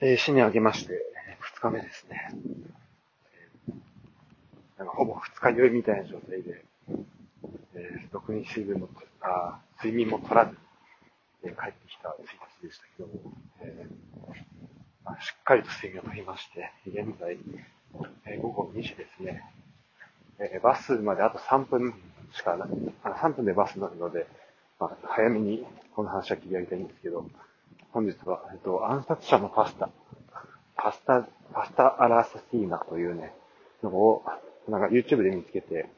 えー、死にあげまして、二日目ですね。なんかほぼ二日酔いみたいな状態で、えー、毒に水分も、あ睡眠も取らず、えー、帰ってきた1日でしたけども、えーまあ、しっかりと睡眠をとりまして、現在、えー、午後2時ですね。え、バスまであと3分しかない、あの3分でバス乗るので、まあ、早めにこの話は切り上げたいんですけど、本日は、えっと、暗殺者のパスタ、パスタ、パスタアラサティーナというね、のを、なんか YouTube で見つけて、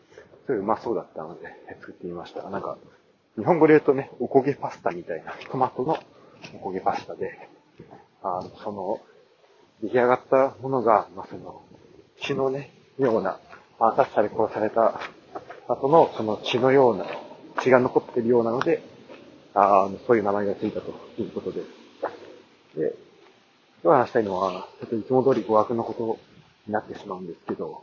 すごいうまそうだったので、作ってみました。なんか、日本語で言うとね、おこげパスタみたいな、トマトのおこげパスタで、あの、その、出来上がったものが、まあ、その、血のね、ような、暗殺者で殺された後の、その血のような、血が残ってるようなので、あの、そういう名前がついたということです。で、今日話したいのは、ちょっといつも通り語学のことになってしまうんですけど、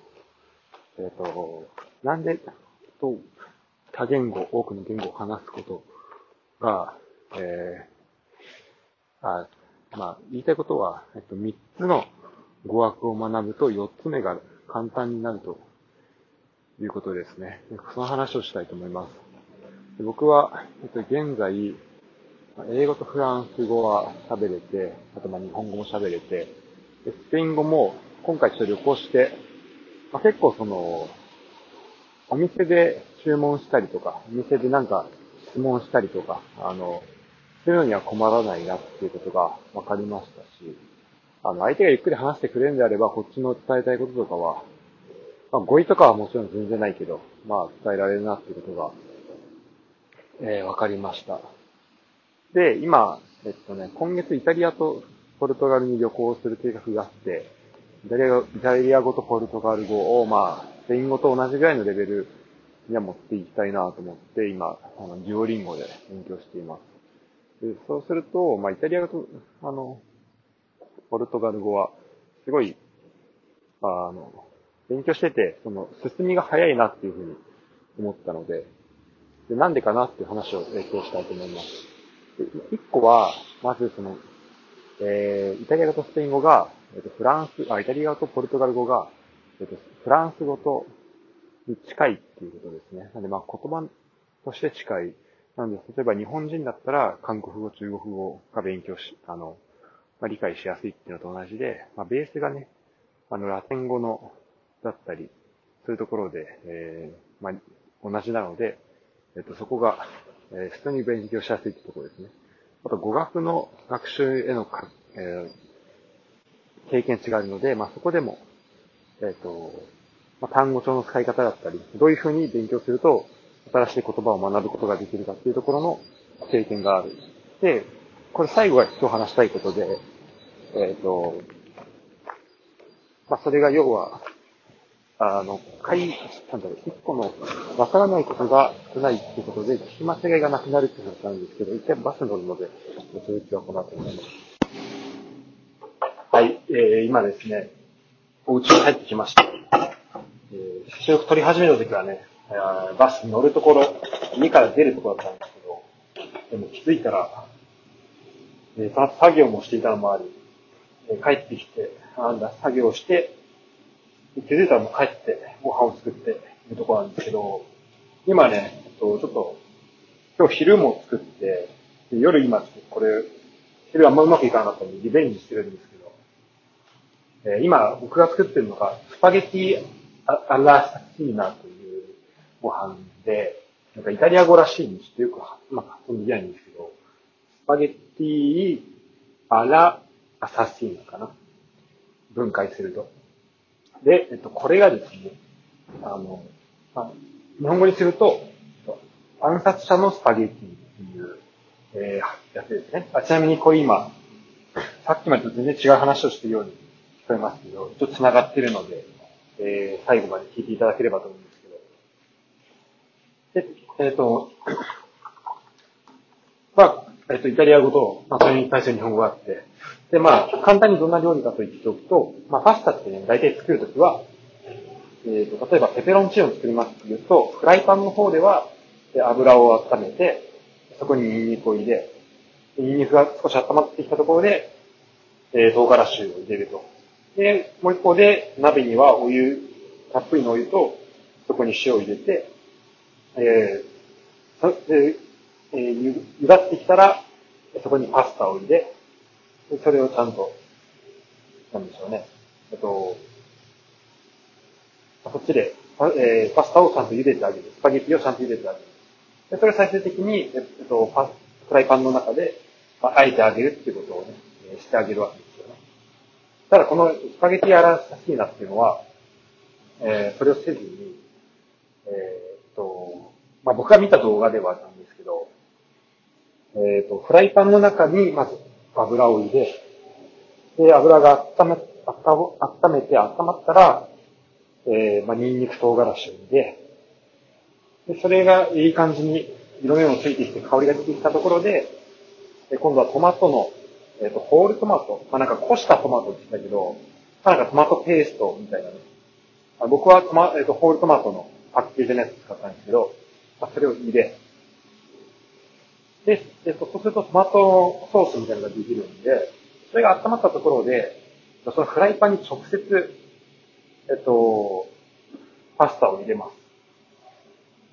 えっ、ー、と、なんで、と、多言語、多くの言語を話すことが、えー、あまあ、言いたいことは、えっと、3つの語学を学ぶと4つ目が簡単になるということですね。その話をしたいと思います。僕は、えっと、現在、英語とフランス語は喋れて、あとまあ日本語も喋れて、スペイン語も今回ちょっと旅行して、まあ、結構その、お店で注文したりとか、お店でなんか質問したりとか、あの、そういうのには困らないなっていうことが分かりましたし、あの、相手がゆっくり話してくれるんであれば、こっちの伝えたいこととかは、まあ、語彙とかはもちろん全然ないけど、まあ、伝えられるなっていうことが、えー、分かりました。で、今、えっとね、今月イタリアとポルトガルに旅行する計画があって、イタリアタリア語とポルトガル語を、まあ、スペイン語と同じぐらいのレベルには持っていきたいなと思って、今、あの、デュオリンゴで勉強しています。でそうすると、まあ、イタリア語と、あの、ポルトガル語は、すごい、あの、勉強してて、その、進みが早いなっていうふうに思ったので、でなんでかなっていう話を提供したいと思います。一個は、まずその、えー、イタリア語とスペイン語が、えっ、と、フランス、あ、イタリア語とポルトガル語が、えっ、と、フランス語とに近いっていうことですね。なんで、まあ、言葉として近い。なんで、例えば日本人だったら、韓国語、中国語が勉強し、あの、まあ、理解しやすいっていうのと同じで、まあ、ベースがね、あの、ラテン語の、だったり、そういうところで、えー、まあ、同じなので、えっと、そこが、えー、普通に勉強しやすいってところですね。あと、語学の学習へのか、えー、経験値があるので、まあ、そこでも、えっ、ー、と、まあ、単語帳の使い方だったり、どういうふうに勉強すると、新しい言葉を学ぶことができるかっていうところの経験がある。で、これ最後は今日話したいことで、えっ、ー、と、まあ、それが要は、あの、い、なんだろう、一個のわからないことが少ないっていうことで、聞き間違いがなくなるって話なんですけど、一回バス乗るので、続きはこの後になります。はい、えー、今ですね、お家に帰ってきました。えー、収録撮り始めた時はね、バスに乗るところ、家から出るところだったんですけど、でも気づいたら、えー、その作業もしていたのもあり、えー、帰ってきて、なんだ、作業して、気づいたらもう帰ってご飯を作っているとこなんですけど、今ね、えっと、ちょっと、今日昼も作って、夜今、これ、昼あんまうまくいかなかったのでリベンジしてるんですけど、えー、今僕が作ってるのが、スパゲティアラサキーナというご飯で、なんかイタリア語らしいんですよく、まあ、発音できないんですけど、スパゲティアラアサシーナかな？分解すると。で、えっと、これがですね、あの、まあ、日本語にすると、暗殺者のスパゲティっていう、えー、やつですね。あちなみにこれ今、さっきまでと全然違う話をしてるように聞こえますけど、ちょっと繋がってるので、えー、最後まで聞いていただければと思うんですけど。で、えっ、ー、と、まあ、えっ、ー、と、イタリア語と、まあ、それに対する日本語があって、で、まあ、簡単にどんな料理かと言っておくと、まあ、パスタってね、大体作るときは、えっ、ー、と、例えばペペロンチーノを作りますというと、フライパンの方では、油を温めて、そこにニンニクを入れ、ニンニクが少し温まってきたところで、えー、唐辛子を入れると。で、もう一方で、鍋にはお湯、たっぷりのお湯と、そこに塩を入れて、えー、で、えー、ゆ、ゆだってきたら、そこにパスタを入れ、でそれをちゃんと、なんでしょうね。えっと、そっちで、えー、パスタをちゃんと茹でてあげる。スパゲティをちゃんと茹でてあげる。で、それを最終的に、えっと、パフライパンの中で、まあ、あえてあげるっていうことをね、してあげるわけですよね。ただこのスパゲティアラサシーナっていうのは、えー、それをせずに、えー、っと、まあ、僕が見た動画ではなんですけど、えー、っと、フライパンの中にまず油を入れ、で、油が温め、温めて温まったら、えー、まあ、ニンニク唐辛子を入れ、で、それがいい感じに色目もついてきて香りが出てきたところで、で今度はトマトの、えっ、ー、と、ホールトマト。まあ、なんか、こしたトマトって言ったけど、なんかトマトペーストみたいなね。僕はトマ、えっ、ー、と、ホールトマトのパッケージのやつ使ったんですけど、まあ、それを入れ、で、えっ、と、そうするとトマトソースみたいなのができるんで、それが温まったところで、そのフライパンに直接、えっと、パスタを入れま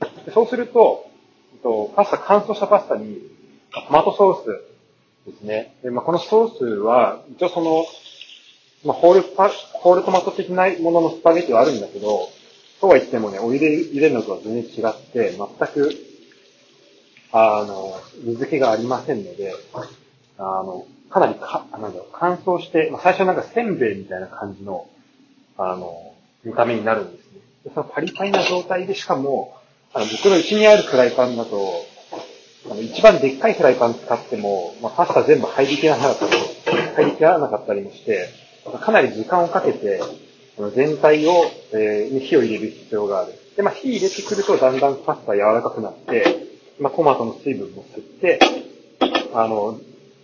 す。でそうすると、えっと、パスタ、乾燥したパスタに、トマトソースですね。でまあ、このソースは、一応その、まあ、ホールパ、ホールトマト的なもののスパゲッティはあるんだけど、そうは言ってもね、お湯で入れるのとは全然違って、全く、あの、水気がありませんので、あの、かなりか、なんだろう、乾燥して、まあ、最初なんかせんべいみたいな感じの、あの、見た目になるんですね。でそのパリパリな状態で、しかも、あの僕の家にあるフライパンだと、あの一番でっかいフライパン使っても、まあ、パスタ全部入りきらなかったり、入りきらなかったりもして、かなり時間をかけて、全体を、えー、火を入れる必要がある。で、まあ、火入れてくるとだんだんパスタ柔らかくなって、まあ、トマトの水分も吸って、あの、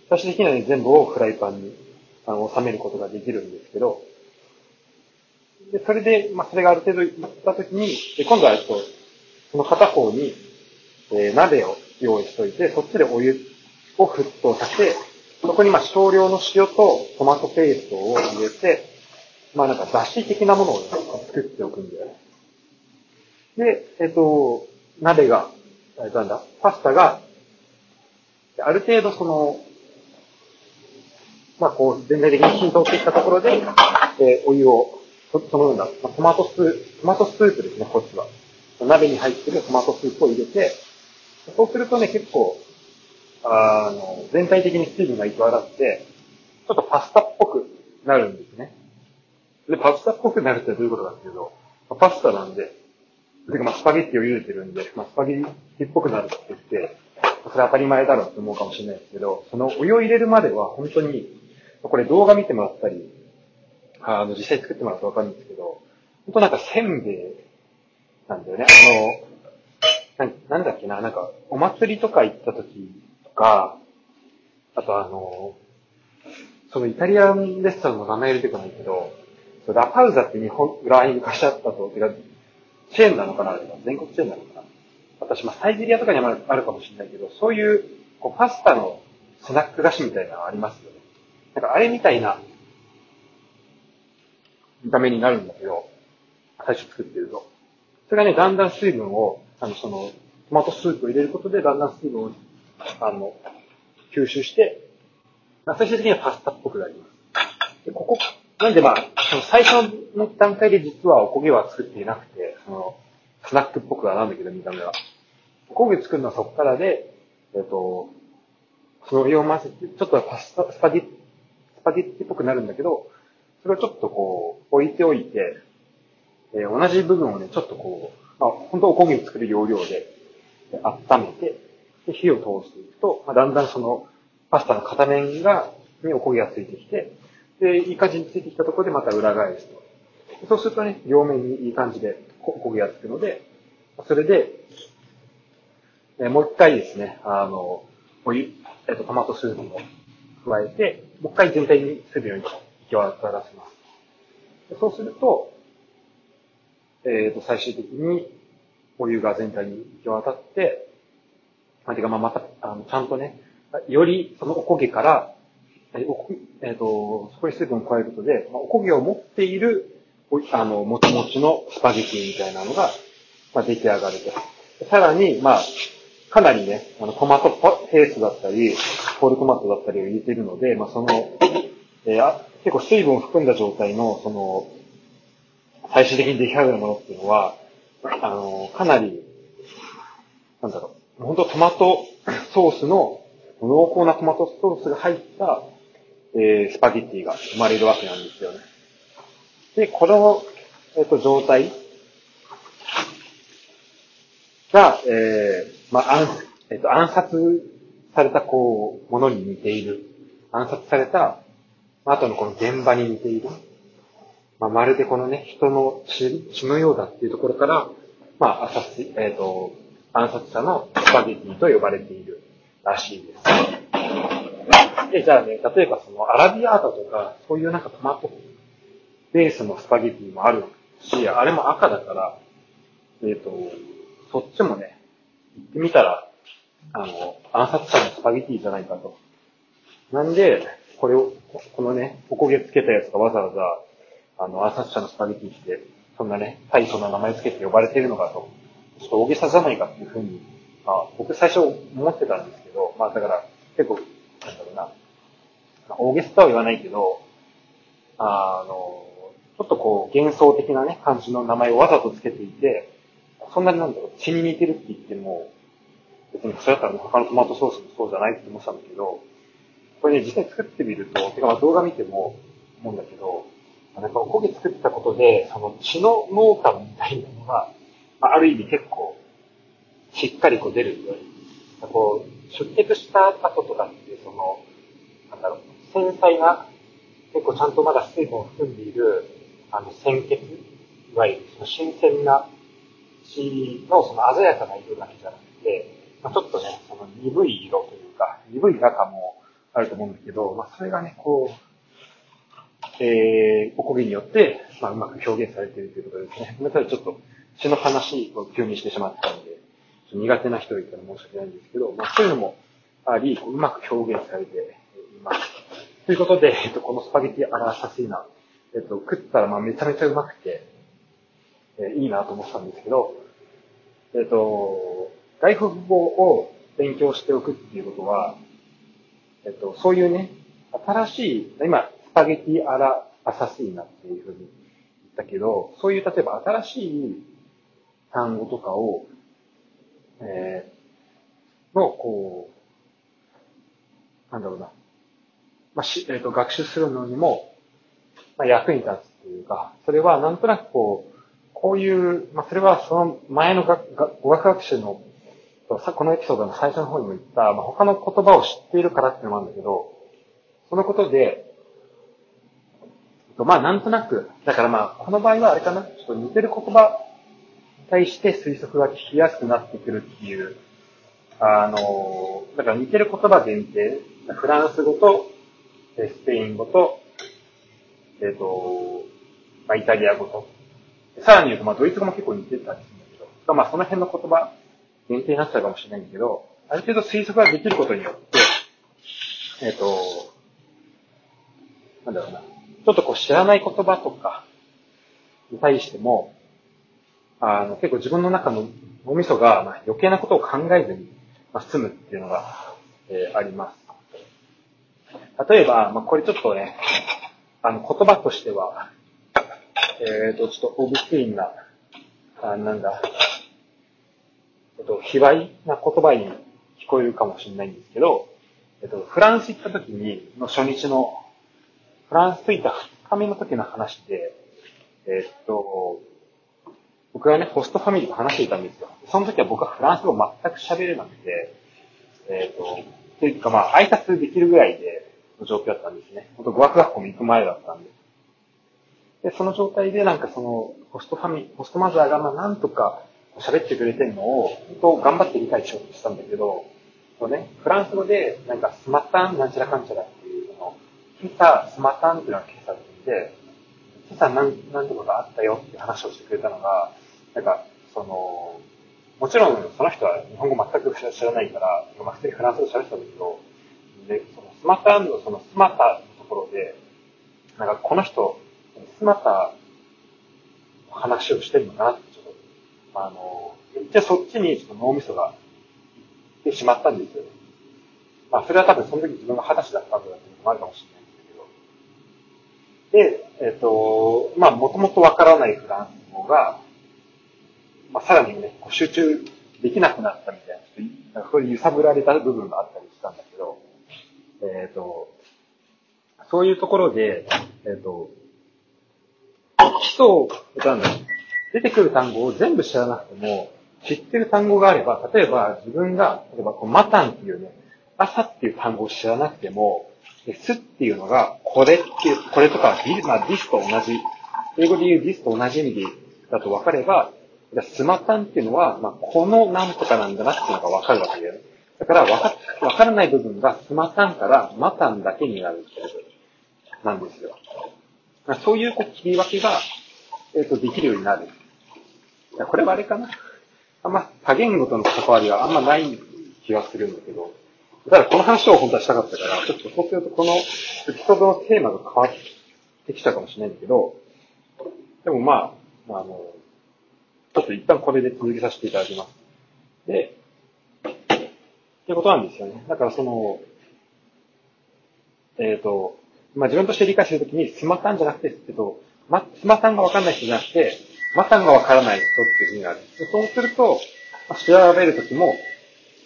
最終的には、ね、全部をフライパンに、あの、収めることができるんですけど、で、それで、まあ、それがある程度いったときに、で今度は、えっと、その片方に、えー、鍋を用意しといて、そっちでお湯を沸騰させ、そこにま少量の塩とトマトペーストを入れて、まあなんか出汁的なものを、ね、作っておくんだよね。で、えっ、と、鍋が、えー、なんだ、パスタが、ある程度その、まあこう全体的に浸透してきたところで、えー、お湯を、そそのような、まあ、トマトスープトマトスープですね、こっちは。鍋に入ってるトマトスープを入れて、そうするとね、結構、あの、全体的に水分が行き渡って、ちょっとパスタっぽくなるんですね。で、パスタっぽくなるってどういうことかっていうと、パスタなんで、てかまあスパゲッティを茹でてるんで、まあ、スパゲッティっぽくなるって言って、それ当たり前だろうって思うかもしれないですけど、そのお湯を入れるまでは本当に、これ動画見てもらったり、あの、実際作ってもらうとわかるんですけど、本当なんかせんべいなんだよね。あの、ななんだっけな、なんか、お祭りとか行った時とか、あとあの、そのイタリアンレストランの名前出てこないけど、ラパウザって日本、裏に昔あったと、てか、チェーンなのかな全国チェーンなのかな私、まあ、サイゼリアとかにもあるかもしれないけど、そういう、こう、パスタのスナック菓子みたいなのありますよね。なんか、あれみたいな、見た目になるんだけど、最初作ってると。それがね、だんだん水分を、あの、その、トマトスープを入れることで、だんだん水分を、あの、吸収して、最終的にはパスタっぽくなります。で、ここ、なんでまあ、その最初の段階で実はおこげは作っていなくて、その、スナックっぽくはなんだけど、見た目は。おこげ作るのはそこからで、えっ、と、それを混ぜて、ちょっとパスタ、スパゲッティ、スパゲッティっぽくなるんだけど、それをちょっとこう、置いておいて、えー、同じ部分をね、ちょっとこう、まあ、本当おこげ作る要領で、温めて、で火を通していくと、まあ、だんだんその、パスタの片面が、におこげがついてきて、で、いい感じについてきたところでまた裏返すと。そうするとね、両面にいい感じでおこげがつくので、それで、えもう一回ですね、あの、お湯、えっと、トマトスープを加えて、もう一回全体にするように行き渡らせます。そうすると、えっ、ー、と、最終的にお湯が全体に行き渡って、まあ、てかままた、あの、ちゃんとね、よりそのおこげから、えおえっ、と、そこに水分を加えることで、まあ、おこげを持っている、あの、もちもちのスパゲティみたいなのが、まあ、出来上がると。さらに、まあ、かなりね、あの、トマトペースだったり、ホールトマトだったりを入れているので、まあ、その、えー、あ結構水分を含んだ状態の、その、最終的に出来上がるものっていうのは、あの、かなり、なんだろう、本当トマトソースの、濃厚なトマトソースが入った、えー、スパゲッティが生まれるわけなんですよね。で、この、えっ、ー、と、状態が、えー、まあ、暗、えっ、ー、と、暗殺された、こう、ものに似ている。暗殺された、まあ、後のこの現場に似ている。まあ、まるでこのね、人の血血のようだっていうところから、まあ、暗殺、えっ、ー、と、暗殺者のスパゲッティと呼ばれているらしいです。で、じゃあね、例えばそのアラビアータとか、そういうなんかトマトベースのスパゲティもあるし、あれも赤だから、えっ、ー、と、そっちもね、行ってみたら、あの、暗殺者のスパゲティじゃないかと。なんで、これを、このね、おこげつけたやつがわざわざ、あの、暗殺者のスパゲティって、そんなね、大層な名前つけて呼ばれてるのかと。ちょっと大げさじゃないかっていうふうに、まあ、僕最初思ってたんですけど、まあだから結構、なんだろうな、大げさとは言わないけど、あの、ちょっとこう幻想的なね、感じの名前をわざとつけていて、そんなになんだろう、血に似てるって言っても、別にそれだったら他のトマトソースもそうじゃないって思ってたんだけど、これね、実際作ってみると、てかまあ動画見ても思うんだけど、なんかおこげ作ったことで、その血の農家みたいなのが、あ、る意味結構、しっかりこう出るように、こう、出血した後とかって、その、繊細な、結構ちゃんとまだ水分を含んでいる、あの、鮮血、いわゆるその新鮮な血のその鮮やかな色だけじゃなくて、まあ、ちょっとね、その鈍い色というか、鈍い赤もあると思うんだけど、まあ、それがね、こう、えー、おこげによって、まあ、うまく表現されているということですね。ごめんなさい、ちょっと、血の話を急にしてしまったので、ちょっと苦手な人がいたら申し訳ないんですけど、まあ、そういうのもあり、うまく表現されています。ということで、えっと、このスパゲティアラサシーナ、えっと、食ったらまあめちゃめちゃうまくて、えいいなと思ってたんですけど、えっと、外国語を勉強しておくっていうことは、えっと、そういうね、新しい、今、スパゲティアラアサシーナっていうふうに言ったけど、そういう例えば新しい単語とかを、えー、の、こう、なんだろうな、まあ、し、え、ー、と、学習するのにも、まあ、役に立つっていうか、それはなんとなくこう、こういう、まあ、それはその前の語学学習の、このエピソードの最初の方にも言った、まあ、他の言葉を知っているからっていうのもあるんだけど、そのことで、まあなんとなく、だからまあこの場合はあれかな、ちょっと似てる言葉に対して推測が聞きやすくなってくるっていう、あの、だから似てる言葉限定、フランス語と、スペイン語と、えっ、ー、と、まあ、イタリア語と、さらに言うと、まあ、ドイツ語も結構似てたりすけど、まあ、その辺の言葉限定になっちゃうかもしれないんだけど、ある程度推測ができることによって、えっ、ー、と、なんだろうな、ちょっとこう知らない言葉とかに対しても、あの、結構自分の中の脳みそが、まあ、余計なことを考えずに、まあ、済むっていうのが、えー、あります。例えば、まあ、これちょっとね、あの、言葉としては、えっ、ー、と、ちょっとオブスインな、あなんだ、えっと、卑猥な言葉に聞こえるかもしれないんですけど、えっと、フランス行った時に、の初日の、フランス着いた2日目の時の話で、えっと、僕がね、ホストファミリーと話していたんですよ。その時は僕はフランス語全く喋れなくて、えっ、と、というかまあ、挨拶できるぐらいで、の状況だったんですね。本当語学学校も行く前だったんで。で、その状態でなんかその、ホストファミ、ホストマザーがまあなんとか喋ってくれてるのを、本当頑張って理解しようとしたんだけど、こうね、フランス語でなんかスマタンなんちゃらかんちゃらっていう、その、今朝スマタンっていうのが今朝で、今朝なん、なんとかがあったよって話をしてくれたのが、なんか、その、もちろんその人は日本語全く知らないから、まあ、普通にフランス語喋ってたんだけど、で、そのスマタンのそのスマタのところで、なんかこの人、スマタの話をしてるのかなって、ちょっと、あの、めっちゃそっちにちょっと脳みそが行ってしまったんですよ。まあ、それは多分その時自分が二十歳だった後だっていうのもあるかもしれないんですけど。で、えっ、ー、と、まあ、もともとわからないフランス語が、まあ、さらにね、集中できなくなったみたいな、なんかそういう揺さぶられた部分があったりしたんだけど、えっ、ー、と、そういうところで、えっ、ー、と、基礎、なんだ出てくる単語を全部知らなくても、知ってる単語があれば、例えば自分が、例えばこうマタンっていうね、朝っていう単語を知らなくても、すっていうのが、これっていう、これとか、まあ、ディスと同じ、英語で言うディスと同じ意味だと分かれば、スマタンっていうのは、まあ、このなんとかなんだなっていうのが分かるわけだよね。だから分か、分からない部分がスマタンからマタンだけになるってことなんですよ。そういうこう切り分けが、えっ、ー、と、できるようになる。これはあれかな。あんま多言語との関わりはあんまない気がするんだけど、ただこの話を本当はしたかったから、ちょっとそうするとこのエピソードのテーマが変わってきたかもしれないんだけど、でもまあ、あの、ちょっと一旦これで続けさせていただきます。で、ってことなんですよね。だからその、えっ、ー、と、まあ自分として理解するときに、スマタンじゃなくて、えっと、ま、スマタンがわかんない人じゃなくて、マタンがわからない人っていうふうになる。でそうすると、調べるときも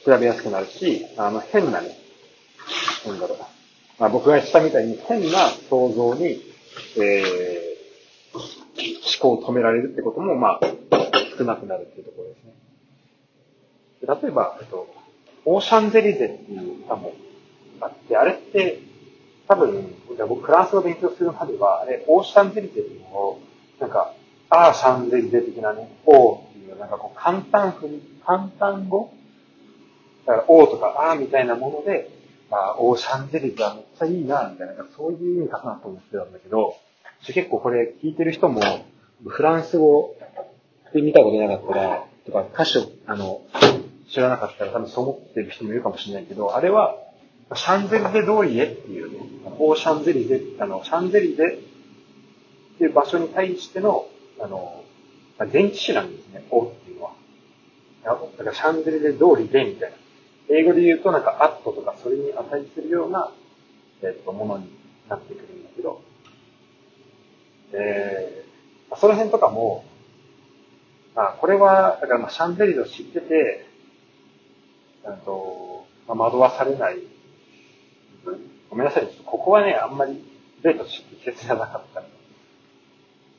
調べやすくなるし、あの、変なね、なんだろうな。まあ僕がしたみたいに変な想像に、えー、思考を止められるってことも、まあ、少なくなるっていうところですね。例えば、えっと、オーシャンゼリゼっていう歌もあって、あれって、多分、僕フランス語勉強するまでは、あれ、オーシャンゼリゼっていうのを、なんか、アーシャンゼリゼ的なね、オーっていう、なんかこう、簡単風に、簡単語？だから、オーとかアーみたいなもので、あ、オーシャンゼリゼはめっちゃいいな、みたいな、そういう意味かなと思ってたんだけど、結構これ聞いてる人も、フランス語で見たことなかったら、とか歌詞を、あの、知らなかったら多分そう思ってる人もいるかもしれないけど、あれは、シャンゼリゼ通りへっていうね、オーシャンゼリゼ、あの、シャンゼリゼっていう場所に対しての、あの、前置詞なんですね、オっていうのは。だからシャンゼリゼ通りでみたいな。英語で言うとなんかアットとかそれに値するような、えっと、ものになってくるんだけど、えー、その辺とかも、まあ、これは、だからまあ、シャンゼリゼを知ってて、あと、まあ、惑わされないごめんなさい。ここはね、あんまり例として適切じゃなかった。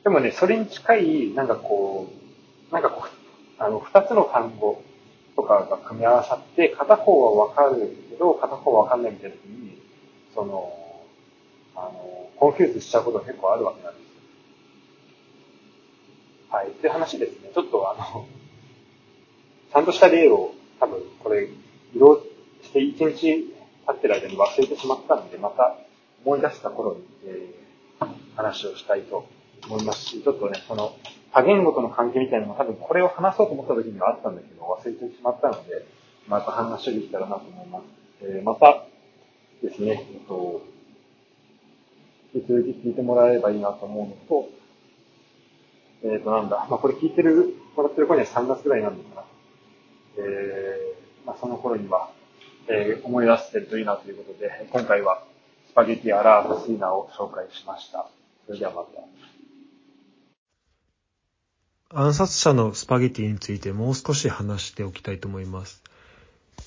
でもね、それに近い、なんかこう、なんかこう、あの、二つの単語とかが組み合わさって、片方はわかるけど、片方はわかんないみたいな時に、その、あの、 confuse しちゃうことが結構あるわけなんですよ。はい。っていう話ですね。ちょっとあの、ちゃんとした例を多分これ、移動して一日経ってる間に忘れてしまったので、また思い出した頃に、えー、話をしたいと思いますし、ちょっとね、その多言語との関係みたいなのも多分これを話そうと思った時にはあったんだけど、忘れてしまったので、また話をできたらなと思います。えー、またですね、えっと、引き続き聞いてもらえればいいなと思うのと、えっ、ー、と、なんだ、まあ、これ聞いてる、もらってる頃には3月ぐらいなるのかな。えー、まあ、その頃には、えー、思い出してるといいなということで、今回はスパゲティアラートシーナを紹介しました。それではまた。暗殺者のスパゲティについてもう少し話しておきたいと思います。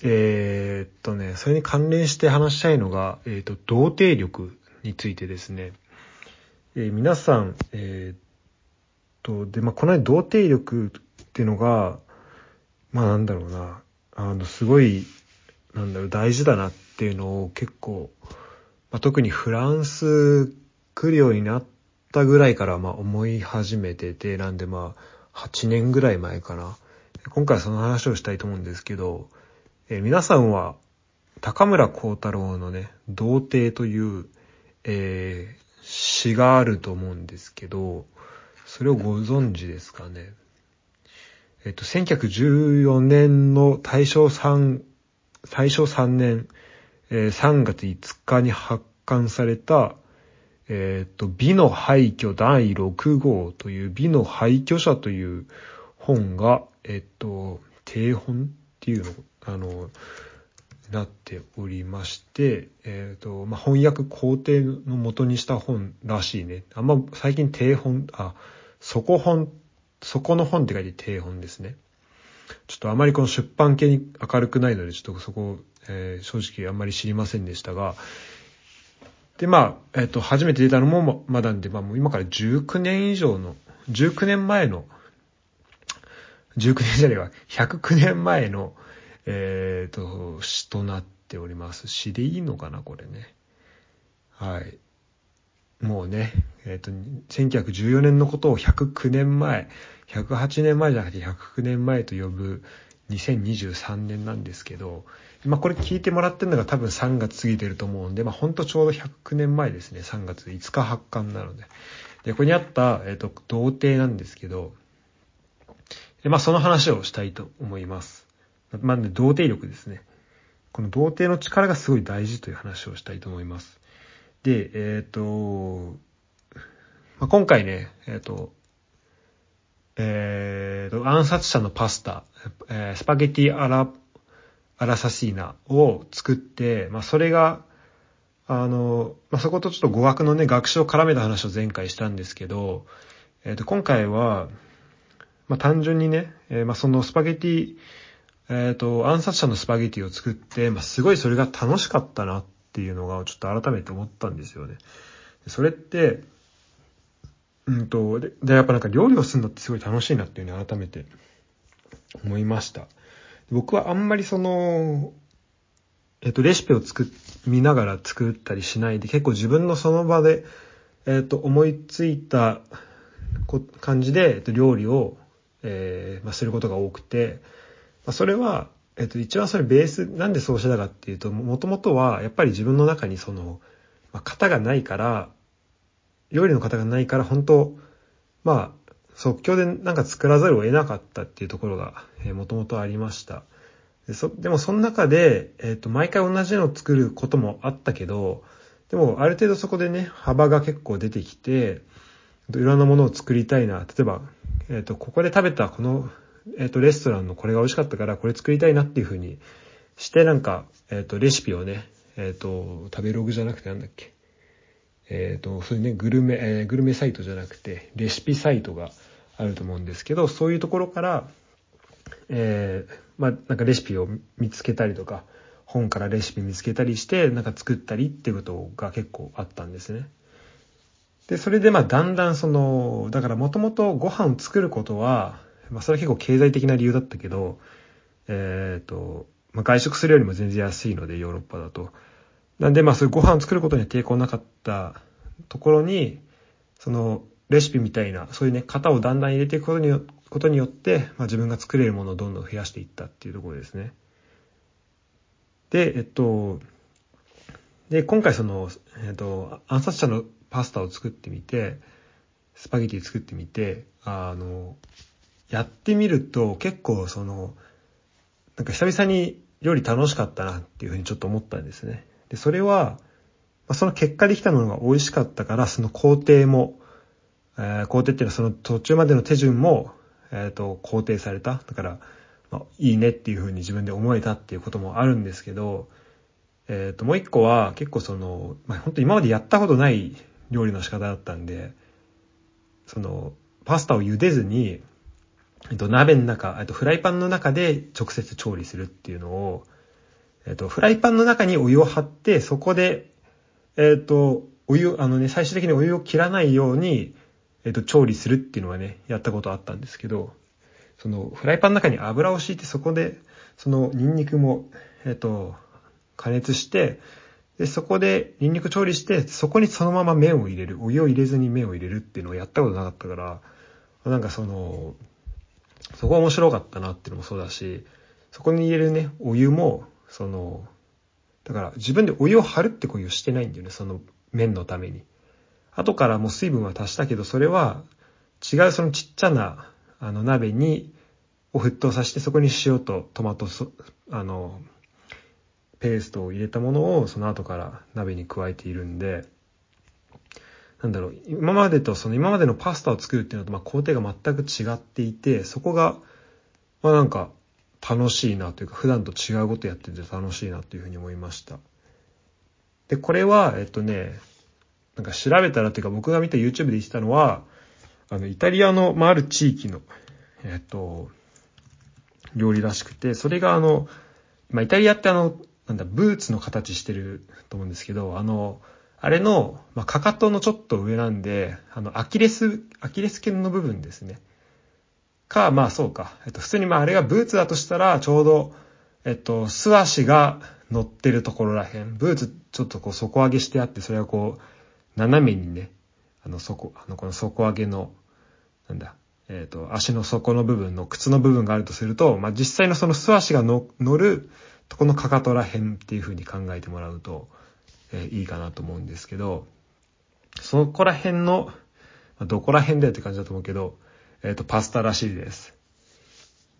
えー、っとね、それに関連して話したいのが、えー、っと、童貞力についてですね。えー、皆さん、えー、と、で、まあ、この童貞力っていうのが、まあなんだろうな、あの、すごい、なんだろう、大事だなっていうのを結構、まあ、特にフランス来るようになったぐらいからまあ思い始めてて、なんでまあ8年ぐらい前かな。今回その話をしたいと思うんですけど、えー、皆さんは高村光太郎のね、童貞という、えー、詩があると思うんですけど、それをご存知ですかね？えっと、1914年の大正3、大正3年、えー、3月5日に発刊された、えっ、と、美の廃墟第6号という美の廃墟者という本が、えっ、と、定本っていうの、あの、なっておりまして、えっ、と、まあ、翻訳工程の元にした本らしいね。あんま最近定本、あ、底本、底の本って書いて定本ですね。ちょっとあまりこの出版系に明るくないので、ちょっとそこ、えー、正直あんまり知りませんでしたが、で、まあ、えっ、と、初めて出たのもまだんで、まあもう今から19年以上の、19年前の、19年じゃねえわ、109年前の、えっ、と、詩となっております。詩でいいのかな、これね。はい。もうね、えっ、と、1914年のことを109年前、108年前じゃなくて109年前と呼ぶ2023年なんですけど、まあこれ聞いてもらってるのが多分3月過ぎてると思うんで、まあほんとちょうど109年前ですね、3月5日発刊なので。で、ここにあった、えっ、ー、と、童貞なんですけど、まあその話をしたいと思います。まあね、童貞力ですね。この童貞の力がすごい大事という話をしたいと思います。で、えっ、ー、と、まあ、今回ね、えっ、ー、と、えー、と、暗殺者のパスタ、え、スパゲティアラ、アラサシーナを作って、まあ、それが、あの、まあ、そことちょっと語学のね、学習を絡めた話を前回したんですけど、えっ、と、今回は、まあ、単純にね、え、まあ、そのスパゲティ、えっ、と、暗殺者のスパゲティを作って、まあ、すごいそれが楽しかったなっっていうのが、ちょっと改めて思ったんですよね。それって、うんと、で、でやっぱなんか料理をするのってすごい楽しいなっていうのを改めて思いました。僕はあんまりその、えっと、レシピを作、見ながら作ったりしないで、結構自分のその場で、えっと、思いついた感じで、えっと、料理を、えー、まあ、することが多くて、まあ、それは、えっと、一番それベース、なんでそうしたかっていうと、もともとは、やっぱり自分の中にその、まあ、型がないから、料理の方がないから本当、まあ、即興でなんか作らざるを得なかったっていうところが、えー、もともとありました。でそでもその中で、えっ、と、毎回同じのを作ることもあったけど、でもある程度そこでね、幅が結構出てきて、いろんなものを作りたいな。例えば、えっ、ー、と、ここで食べたこの、えっ、ー、と、レストランのこれが美味しかったからこれ作りたいなっていうふうにしてなんか、えっ、と、レシピをね、えっ、と、食べログじゃなくてなんだっけ？えっ、と、そういうね、グルメ、えー、グルメサイトじゃなくて、レシピサイトがあると思うんですけど、そういうところから、えー、まあ、なんかレシピを見つけたりとか、本からレシピ見つけたりして、なんか作ったりっていうことが結構あったんですね。で、それでまあだんだんその、だからもともとご飯を作ることは、まあそれは結構経済的な理由だったけど、えっ、ー、と、まあ外食するよりも全然安いのでヨーロッパだと。なんでまあそういうご飯を作ることには抵抗なかったところに、そのレシピみたいな、そういうね、型をだんだん入れていくことによことによって、まあ、自分が作れるものをどんどん増やしていったっていうところですね。で、えっと、で、今回その、えっと、暗殺者のパスタを作ってみて、スパゲティ作ってみて、あの、やってみると結構その、なんか久々に料理楽しかったなっていうふうにちょっと思ったんですね。で、それは、ま、その結果できたものが美味しかったから、その工程も、えー、工程っていうのはその途中までの手順も、えっ、ー、と、肯定された。だから、まあ、いいねっていうふうに自分で思えたっていうこともあるんですけど、えっ、ー、と、もう一個は結構その、まあ、本当今までやったことない料理の仕方だったんで、その、パスタを茹でずに、えっと、鍋の中、えっと、フライパンの中で直接調理するっていうのを、えっと、フライパンの中にお湯を張って、そこで、えっと、お湯、あのね、最終的にお湯を切らないように、えっと、調理するっていうのはね、やったことあったんですけど、その、フライパンの中に油を敷いて、そこで、その、ニンニクも、えっと、加熱して、で、そこで、ニンニク調理して、そこにそのまま麺を入れる。お湯を入れずに麺を入れるっていうのをやったことなかったから、なんかその、そこは面白かったなっていうのもそうだし、そこに入れるね、お湯も、その、だから自分でお湯を張るって行為をしてないんだよね、その麺のために。後からもう水分は足したけど、それは違うそのちっちゃなあの鍋に、を沸騰させてそこに塩とトマトあの、ペーストを入れたものをその後から鍋に加えているんで、なんだろう、今までとその今までのパスタを作るっていうのとまあ工程が全く違っていて、そこが、まあなんか楽しいなというか、普段と違うことやってて楽しいなというふうに思いました。で、これは、えっとね、なんか調べたらっていうか僕が見た YouTube で言ってたのは、あの、イタリアの、まあ、ある地域の、えっと、料理らしくて、それがあの、まあ、イタリアってあの、なんだ、ブーツの形してると思うんですけど、あの、あれの、まあ、かかとのちょっと上なんで、あの、アキレス、アキレス腱の部分ですね。か、まあそうか。えっと、普通にまああれがブーツだとしたら、ちょうど、えっと、素足が乗ってるところらへん。ブーツちょっとこう底上げしてあって、それがこう、斜めにね、あの底、あのこの底上げの、なんだ、えっ、と、足の底の部分の靴の部分があるとすると、まあ実際のその素足が乗るとこのかかとらへんっていう風に考えてもらうと、え、いいかなと思うんですけど、そこら辺の、どこら辺だよって感じだと思うけど、えっ、と、パスタらしいです。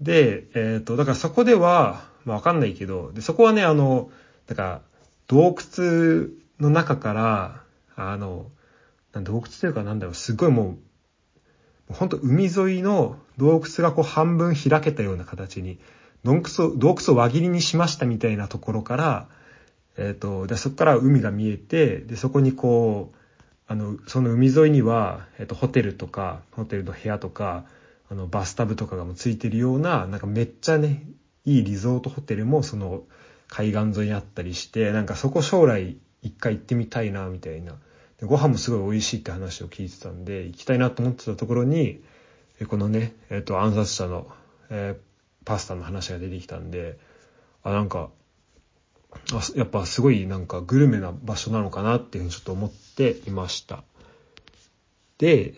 で、えっ、と、だからそこでは、まあわかんないけど、で、そこはね、あの、だから、洞窟の中から、あの、洞窟というかなんだろう、すごいもう、ほんと海沿いの洞窟がこう半分開けたような形に、洞窟を、洞窟を輪切りにしましたみたいなところから、えっ、ー、と、で、そこから海が見えて、で、そこにこう、あの、その海沿いには、えっ、ー、と、ホテルとか、ホテルの部屋とか、あの、バスタブとかがもついてるような、なんかめっちゃね、いいリゾートホテルもその海岸沿いにあったりして、なんかそこ将来一回行ってみたいな、みたいな。でご飯もすごい美味しいって話を聞いてたんで、行きたいなと思ってたところに、このね、えっ、ー、と、暗殺者の、えー、パスタの話が出てきたんで、あ、なんか、あやっぱすごいなんかグルメな場所なのかなっていうふうにちょっと思っていました。で、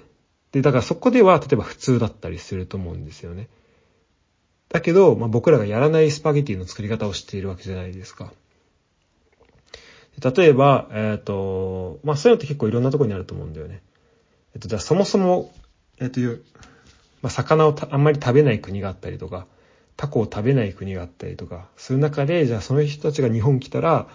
で、だからそこでは例えば普通だったりすると思うんですよね。だけど、まあ、僕らがやらないスパゲティの作り方をしているわけじゃないですか。例えば、えっ、ー、と、まあ、そういうのって結構いろんなところにあると思うんだよね。えっ、と、じゃあそもそも、えっ、と、まあ、魚をあんまり食べない国があったりとか、タコを食べない国があったりとか、そういう中で、じゃあその人たちが日本来たら、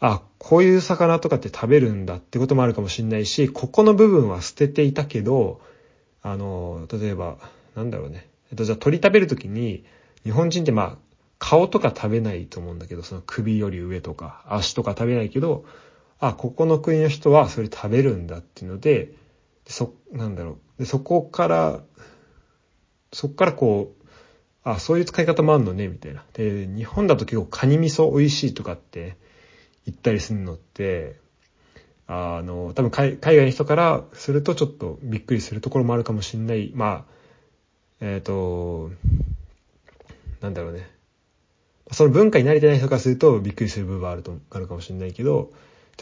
あ、こういう魚とかって食べるんだってこともあるかもしれないし、ここの部分は捨てていたけど、あの、例えば、なんだろうね。えっと、じゃあ鳥食べるときに、日本人ってまあ、顔とか食べないと思うんだけど、その首より上とか足とか食べないけど、あ、ここの国の人はそれ食べるんだっていうので、そ、なんだろう。で、そこから、そこからこう、あ、そういう使い方もあるのね、みたいな。で、日本だと結構カニ味噌美味しいとかって言ったりするのって、あの、多分海外の人からするとちょっとびっくりするところもあるかもしれない。まあ、えっ、ー、と、なんだろうね。その文化に慣れてない人からするとびっくりする部分はあると、あるかもしれないけど、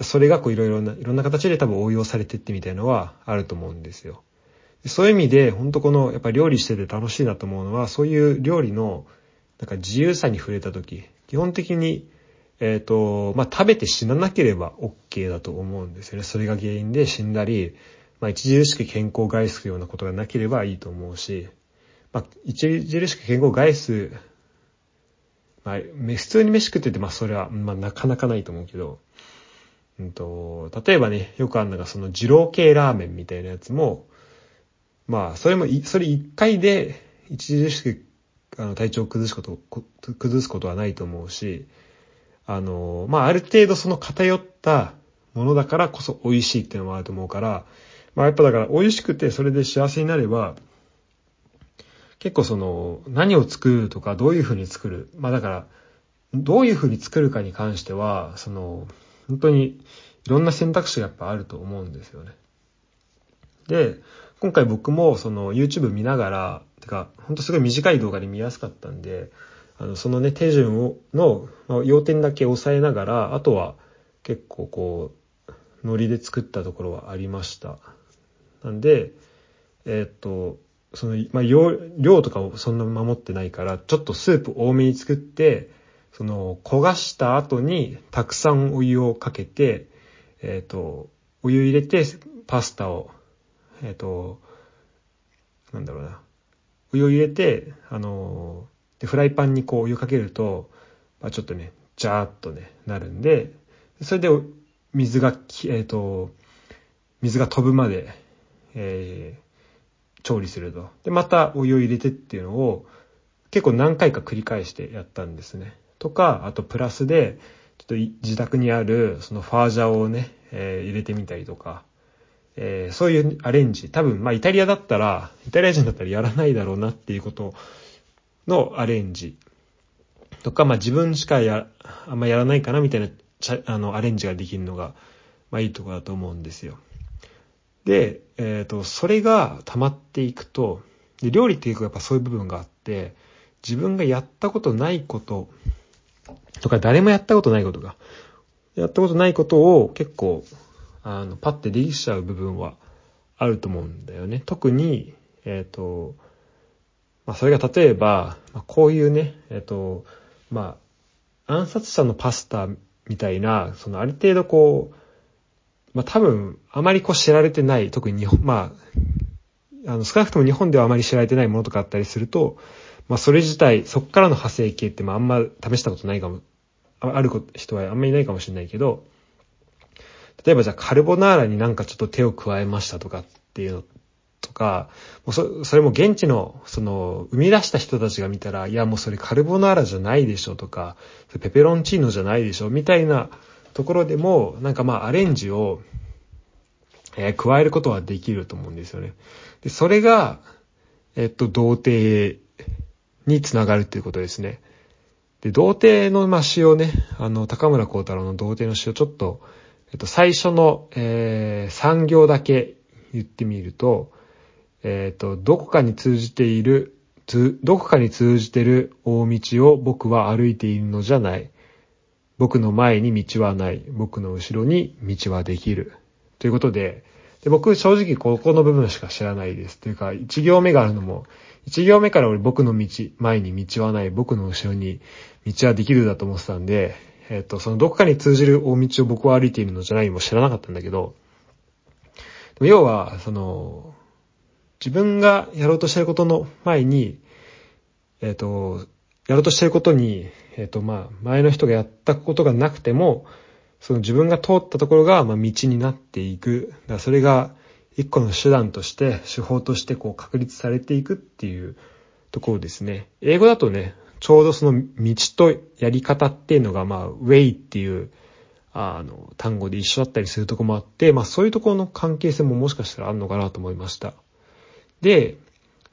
それがこういろいろな、いろんな形で多分応用されてってみたいのはあると思うんですよ。そういう意味で、本当この、やっぱ料理してて楽しいなと思うのは、そういう料理の、なんか自由さに触れた時、基本的に、えっ、ー、と、まあ、食べて死ななければ OK だと思うんですよね。それが原因で死んだり、まあ、著しく健康を害するようなことがなければいいと思うし、まあ、著しく健康を害すまあ、普通に飯食ってて、まあそれは、まあなかなかないと思うけど、うんと、例えばね、よくあるのがその二郎系ラーメンみたいなやつも、まあ、それも、それ一回で著しくあの体調を崩すこと、崩すことはないと思うし、あの、まあある程度その偏ったものだからこそ美味しいっていうのもあると思うから、まあやっぱだから美味しくてそれで幸せになれば、結構その、何を作るとか、どういうふうに作る。まあだから、どういうふうに作るかに関しては、その、本当にいろんな選択肢がやっぱあると思うんですよね。で、今回僕もその YouTube 見ながら、てか、ほんとすごい短い動画で見やすかったんで、あの、そのね、手順を、の、要点だけ押さえながら、あとは結構こう、ノリで作ったところはありました。なんで、えー、っと、その、まあ、量、量とかをそんな守ってないから、ちょっとスープ多めに作って、その、焦がした後に、たくさんお湯をかけて、えっ、ー、と、お湯入れて、パスタを、えっ、ー、と、なんだろうな。お湯を入れて、あの、で、フライパンにこうお湯かけると、まあ、ちょっとね、ジャーっとね、なるんで、それで水が、えっ、ー、と、水が飛ぶまで、えー、調理すると。で、またお湯を入れてっていうのを結構何回か繰り返してやったんですね。とか、あとプラスで、ちょっと自宅にあるそのファージャーをね、えー、入れてみたりとか、えー、そういうアレンジ、多分、まあイタリアだったら、イタリア人だったらやらないだろうなっていうことのアレンジとか、まあ自分しかや、あんまやらないかなみたいな、あの、アレンジができるのが、まあいいとこだと思うんですよ。で、えっ、ー、と、それが溜まっていくと、で、料理っていうかやっぱそういう部分があって、自分がやったことないこととか、誰もやったことないことが、やったことないことを結構、あの、パッてできちゃう部分はあると思うんだよね。特に、えっ、ー、と、まあ、それが例えば、まあ、こういうね、えっ、ー、と、まあ、暗殺者のパスタみたいな、そのある程度こう、まあ、多分、あまりこう知られてない、特に日本、まあ、あの、少なくとも日本ではあまり知られてないものとかあったりすると、まあ、それ自体、そっからの派生系って、まあ、あんま試したことないかも、ある人はあんまりいないかもしれないけど、例えばじゃあカルボナーラになんかちょっと手を加えましたとかっていうのとか、もうそそれも現地の、その、生み出した人たちが見たら、いやもうそれカルボナーラじゃないでしょとか、ペペロンチーノじゃないでしょみたいなところでも、なんかまあアレンジを、えー、加えることはできると思うんですよね。で、それが、えっと、童貞につながるっていうことですね。で、童貞のまあ詩をね、あの、高村光太郎の童貞の詩をちょっと、えっと、最初の、えー、3行だけ言ってみると、えっと、どこかに通じている、どこかに通じてる大道を僕は歩いているのじゃない。僕の前に道はない。僕の後ろに道はできる。ということで、で僕正直ここの部分しか知らないです。というか、1行目があるのも、1行目から俺僕の道、前に道はない。僕の後ろに道はできるだと思ってたんで、えっと、そのどこかに通じる大道を僕は歩いているのじゃないも知らなかったんだけど、要は、その、自分がやろうとしていることの前に、えっ、と、やろうとしていることに、えっ、と、まあ、前の人がやったことがなくても、その自分が通ったところが、まあ、道になっていく。だそれが一個の手段として、手法としてこう確立されていくっていうところですね。英語だとね、ちょうどその道とやり方っていうのが、まあ、way っていう、あの、単語で一緒だったりするとこもあって、まあそういうところの関係性ももしかしたらあるのかなと思いました。で、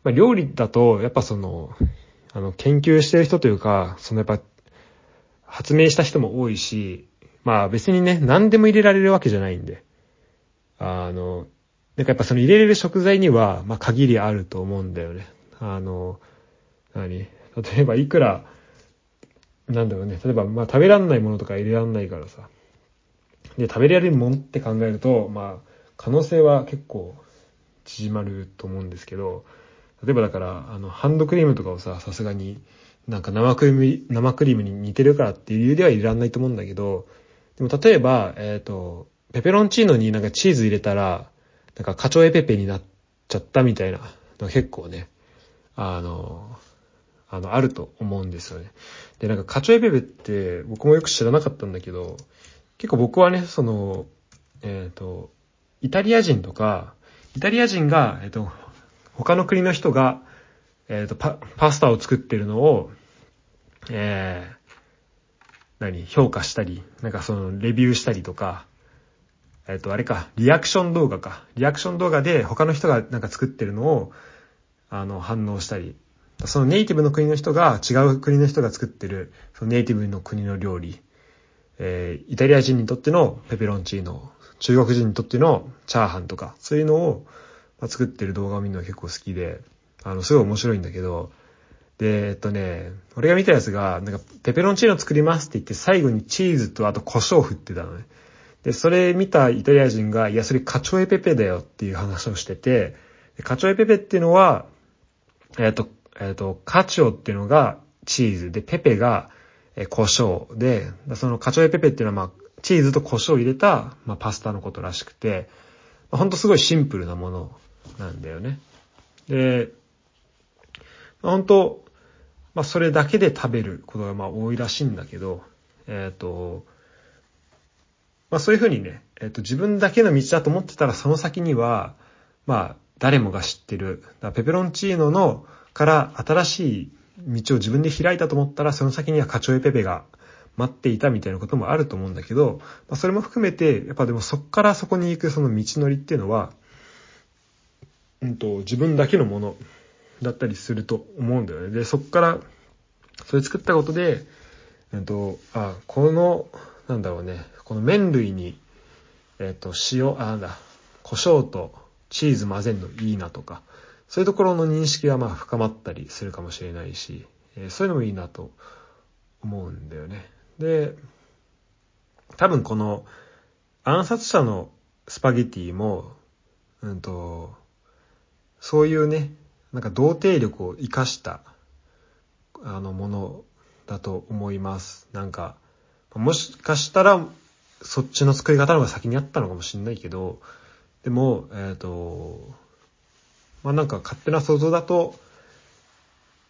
まあ料理だと、やっぱその、あの、研究してる人というか、そのやっぱ、発明した人も多いし、まあ別にね、何でも入れられるわけじゃないんで、あの、なんかやっぱその入れれる食材には、まあ限りあると思うんだよね。あの、何？例えばいくら、なんだろうね、例えばまあ食べらんないものとか入れらんないからさ。で、食べられるもんって考えると、まあ、可能性は結構縮まると思うんですけど、例えばだから、あの、ハンドクリームとかをさ、さすがに、なんか生クリーム、生クリームに似てるからっていう理由では入れらんないと思うんだけど、でも例えば、えっ、ー、と、ペペロンチーノになんかチーズ入れたら、なんかカチョエペペになっちゃったみたいな結構ね、あの、あの、あると思うんですよね。で、なんか、カチョエペペって僕もよく知らなかったんだけど、結構僕はね、その、えっ、ー、と、イタリア人とか、イタリア人が、えっ、ー、と、他の国の人が、えっ、ー、と、パ、パスタを作ってるのを、えー、何、評価したり、なんかその、レビューしたりとか、えっ、と、あれか、リアクション動画か。リアクション動画で他の人がなんか作ってるのを、あの、反応したりそのネイティブの国の人が違う国の人が作ってる、そのネイティブの国の料理、えー、イタリア人にとってのペペロンチーノ、中国人にとってのチャーハンとか、そういうのを、作ってる動画を見るのが結構好きで、あの、すごい面白いんだけど、で、えっとね、俺が見たやつが、なんか、ペペロンチーノ作りますって言って、最後にチーズとあと胡椒振ってたのね。で、それ見たイタリア人が、いや、それカチョエペペだよっていう話をしてて、カチョエペペっていうのは、えっと、えっ、と、カチョっていうのがチーズで、ペペが、え、胡椒で、そのカチョエペペっていうのはまあ、チーズと胡椒を入れた、まあ、パスタのことらしくて、まあ、ほんとすごいシンプルなものなんだよね。で、まあ、本当まあ、それだけで食べることがまあ多いらしいんだけど、えっ、と、まあそういうふうにね、えっ、と自分だけの道だと思ってたらその先には、まあ誰もが知ってる、ペペロンチーノのから新しい道を自分で開いたと思ったらその先にはカチョエペペが待っていたみたいなこともあると思うんだけど、まあ、それも含めて、やっぱでもそっからそこに行くその道のりっていうのは、うんと、自分だけのものだったりすると思うんだよね。で、そっから、それ作ったことで、うんと、あ、この、なんだろうね、この麺類に、えっ、と、塩、あ、なんだ、胡椒とチーズ混ぜるのいいなとか、そういうところの認識がまあ深まったりするかもしれないし、え、そういうのもいいなと思うんだよね。で、多分この暗殺者のスパゲティも、うんと、そういうね、なんか童貞力を活かした、あのものだと思います。なんか、もしかしたら、そっちの作り方の方が先にあったのかもしれないけど、でも、えっ、ー、と、まあなんか勝手な想像だと、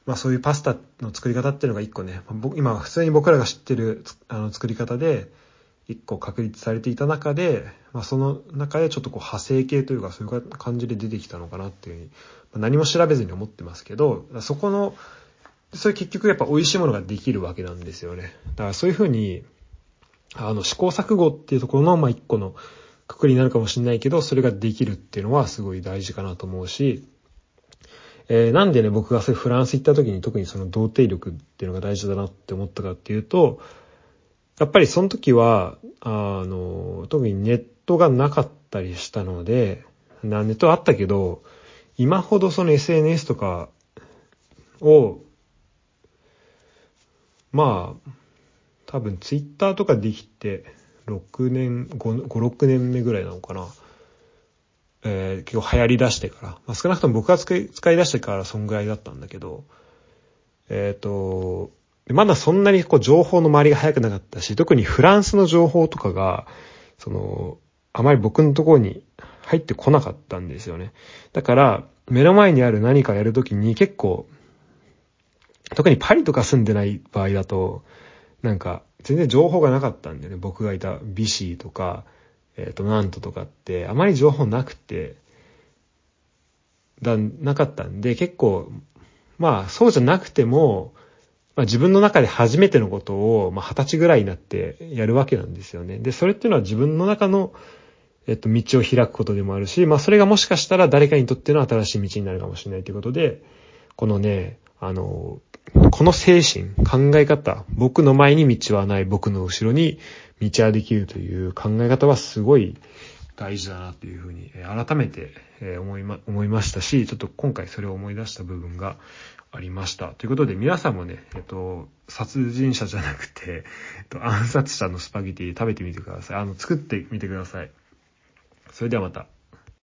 まあそういうパスタの作り方っていうのが一個ね、今普通に僕らが知ってるあの作り方で、一個確立されていた中で、まあその中でちょっとこう派生系というかそういう感じで出てきたのかなっていうふうに、まあ、何も調べずに思ってますけど、そこの、それ結局やっぱ美味しいものができるわけなんですよね。だからそういうふうに、あの試行錯誤っていうところの、まあ一個のくくりになるかもしれないけど、それができるっていうのはすごい大事かなと思うし、えー、なんでね、僕がそフランス行った時に特にその童貞力っていうのが大事だなって思ったかっていうと、やっぱりその時は、あの、特にネットがなかったりしたので、ネットあったけど、今ほどその SNS とかを、まあ、多分ツイッターとかできて6年、5、5 6年目ぐらいなのかな。えー、結構流行り出してから、まあ、少なくとも僕が使い使い出してからそんぐらいだったんだけど、えっ、ー、と、まだそんなにこう情報の回りが早くなかったし、特にフランスの情報とかが、その、あまり僕のところに入ってこなかったんですよね。だから、目の前にある何かやるときに結構、特にパリとか住んでない場合だと、なんか、全然情報がなかったんだよね。僕がいたビシーとか、えっ、ー、と、なんととかって、あまり情報なくて、だ、なかったんで、結構、まあ、そうじゃなくても、まあ、自分の中で初めてのことを、まあ、二十歳ぐらいになってやるわけなんですよね。で、それっていうのは自分の中の、えっと、道を開くことでもあるし、まあ、それがもしかしたら誰かにとっての新しい道になるかもしれないということで、このね、あの、この精神、考え方、僕の前に道はない、僕の後ろに道はできるという考え方はすごい大事だなというふうに、改めて思いま、思いましたし、ちょっと今回それを思い出した部分がありました。ということで皆さんもね、えっと、殺人者じゃなくて、えっと、暗殺者のスパゲティ食べてみてください。あの、作ってみてください。それではまた。